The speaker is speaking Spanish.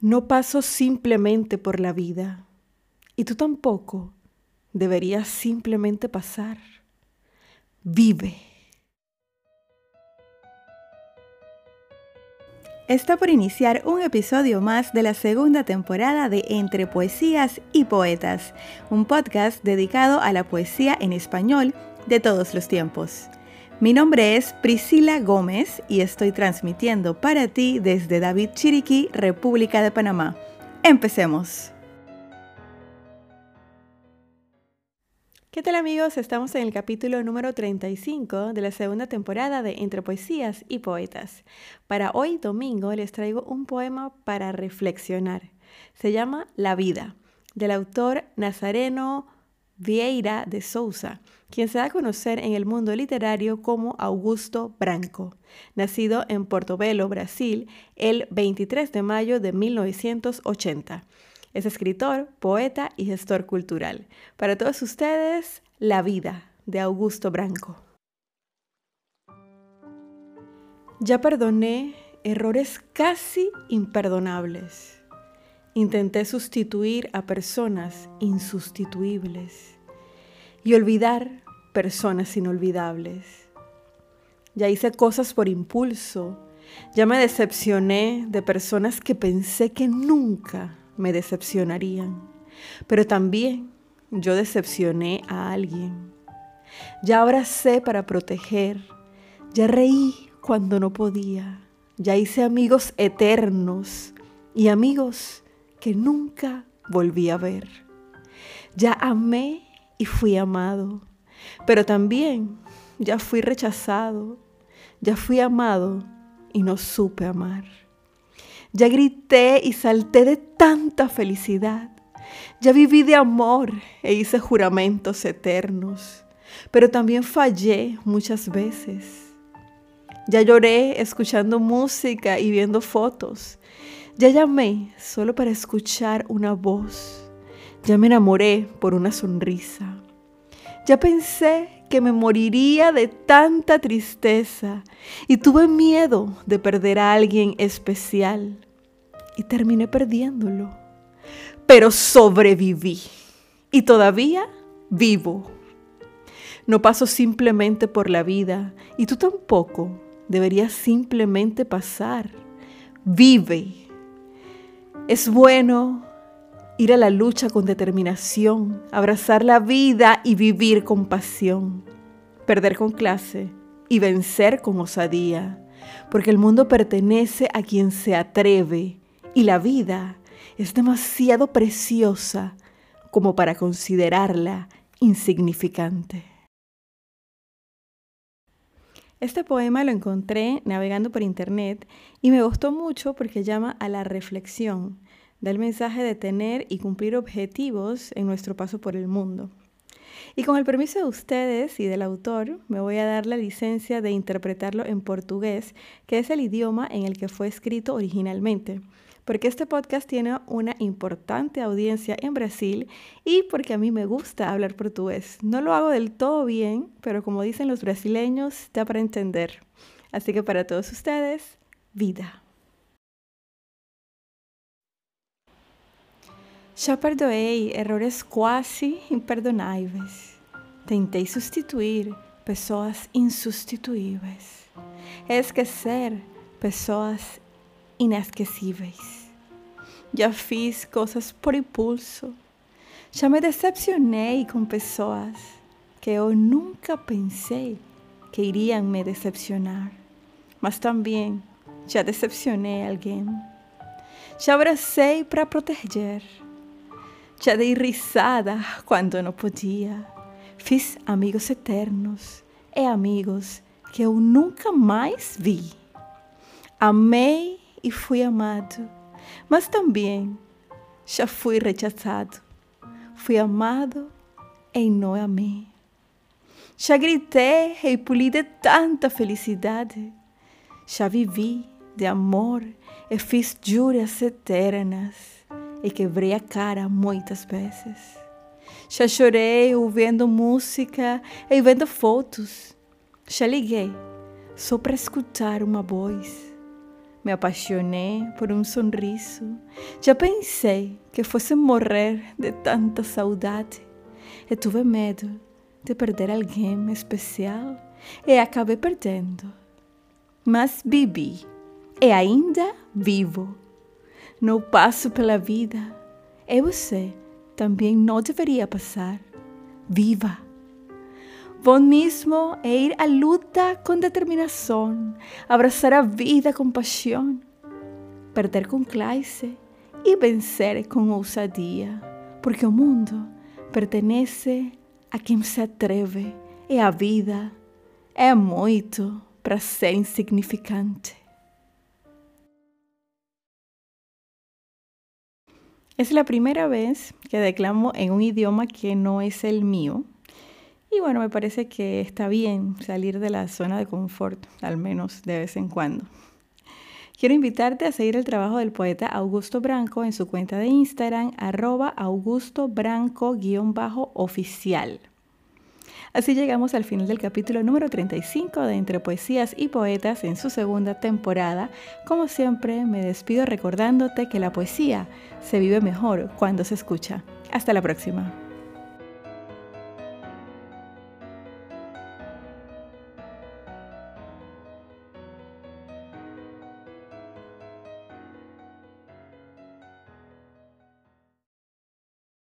No paso simplemente por la vida y tú tampoco deberías simplemente pasar. Vive. Está por iniciar un episodio más de la segunda temporada de Entre Poesías y Poetas, un podcast dedicado a la poesía en español de todos los tiempos. Mi nombre es Priscila Gómez y estoy transmitiendo para ti desde David Chiriquí, República de Panamá. Empecemos. ¿Qué tal amigos? Estamos en el capítulo número 35 de la segunda temporada de Entre Poesías y Poetas. Para hoy domingo les traigo un poema para reflexionar. Se llama La vida, del autor Nazareno Vieira de Souza, quien se da a conocer en el mundo literario como Augusto Branco, nacido en Portobelo, Brasil, el 23 de mayo de 1980. Es escritor, poeta y gestor cultural. Para todos ustedes, La vida de Augusto Branco. Ya perdoné errores casi imperdonables Intenté sustituir a personas insustituibles y olvidar personas inolvidables. Ya hice cosas por impulso, ya me decepcioné de personas que pensé que nunca me decepcionarían, pero también yo decepcioné a alguien. Ya abracé para proteger, ya reí cuando no podía, ya hice amigos eternos y amigos que nunca volví a ver. Ya amé y fui amado, pero también ya fui rechazado, ya fui amado y no supe amar. Ya grité y salté de tanta felicidad. Ya viví de amor e hice juramentos eternos, pero también fallé muchas veces. Ya lloré escuchando música y viendo fotos. Ya llamé solo para escuchar una voz. Ya me enamoré por una sonrisa. Ya pensé que me moriría de tanta tristeza y tuve miedo de perder a alguien especial y terminé perdiéndolo. Pero sobreviví y todavía vivo. No paso simplemente por la vida y tú tampoco deberías simplemente pasar. Vive es bueno ir a la lucha con determinación, abrazar la vida y vivir con pasión, perder con clase y vencer con osadía, porque el mundo pertenece a quien se atreve y la vida es demasiado preciosa como para considerarla insignificante. Este poema lo encontré navegando por internet y me gustó mucho porque llama a la reflexión, da el mensaje de tener y cumplir objetivos en nuestro paso por el mundo. Y con el permiso de ustedes y del autor, me voy a dar la licencia de interpretarlo en portugués, que es el idioma en el que fue escrito originalmente porque este podcast tiene una importante audiencia en Brasil y porque a mí me gusta hablar portugués. No lo hago del todo bien, pero como dicen los brasileños, da para entender. Así que para todos ustedes, vida. Já perdoei errores quase imperdonáveis. Tentei substituir pessoas insubstituíveis. Esquecer pessoas inesquecíveis. Já fiz coisas por impulso. Já me decepcionei com pessoas que eu nunca pensei que iriam me decepcionar. Mas também já decepcionei alguém. Já abracei para proteger. Já dei risada quando não podia. Fiz amigos eternos e amigos que eu nunca mais vi. Amei e fui amado mas também já fui rechazado, fui amado e não amei. Já gritei e puli de tanta felicidade, já vivi de amor e fiz juras eternas e quebrei a cara muitas vezes. Já chorei ouvindo música e vendo fotos. Já liguei só para escutar uma voz me apaixoné por um sorriso. Já pensei que fosse morrer de tanta saudade. E tive medo de perder alguém especial e acabei perdendo. Mas vivi e ainda vivo. Não passo pela vida e você também não deveria passar. Viva! Vos mismo e ir à luta com determinação, abraçar a vida com paixão, perder com classe e vencer com ousadia, porque o mundo pertenece a quem se atreve e a vida é muito para ser insignificante. Es la primera vez que declamo en un idioma que no es el mío. Y bueno, me parece que está bien salir de la zona de confort, al menos de vez en cuando. Quiero invitarte a seguir el trabajo del poeta Augusto Branco en su cuenta de Instagram, arroba augustobranco-oficial. Así llegamos al final del capítulo número 35 de Entre Poesías y Poetas en su segunda temporada. Como siempre, me despido recordándote que la poesía se vive mejor cuando se escucha. Hasta la próxima.